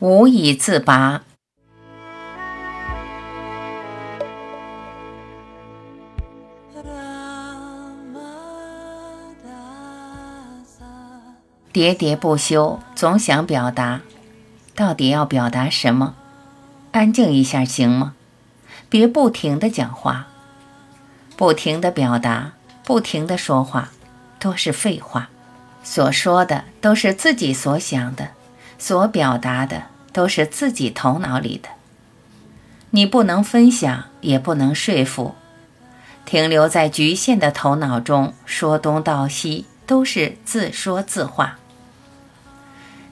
无以自拔。喋喋不休，总想表达，到底要表达什么？安静一下行吗？别不停的讲话，不停的表达，不停的说话，都是废话。所说的都是自己所想的，所表达的都是自己头脑里的。你不能分享，也不能说服，停留在局限的头脑中，说东道西，都是自说自话。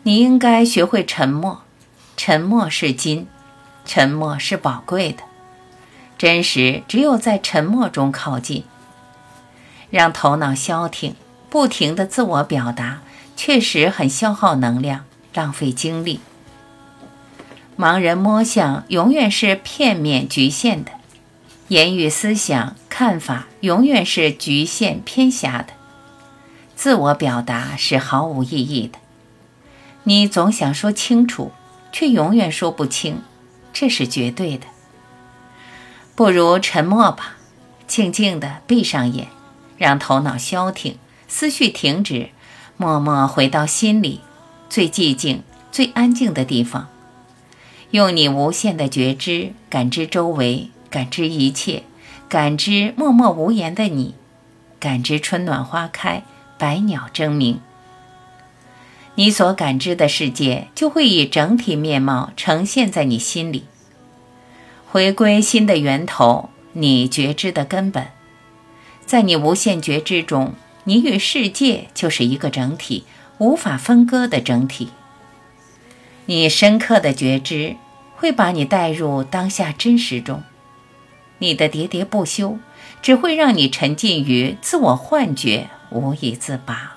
你应该学会沉默，沉默是金，沉默是宝贵的。真实只有在沉默中靠近。让头脑消停，不停的自我表达，确实很消耗能量，浪费精力。盲人摸象永远是片面局限的，言语、思想、看法永远是局限偏狭的，自我表达是毫无意义的。你总想说清楚，却永远说不清，这是绝对的。不如沉默吧，静静地闭上眼，让头脑消停，思绪停止，默默回到心里最寂静、最安静的地方，用你无限的觉知感知周围，感知一切，感知默默无言的你，感知春暖花开，百鸟争鸣。你所感知的世界就会以整体面貌呈现在你心里。回归心的源头，你觉知的根本，在你无限觉知中，你与世界就是一个整体，无法分割的整体。你深刻的觉知会把你带入当下真实中，你的喋喋不休只会让你沉浸于自我幻觉，无以自拔。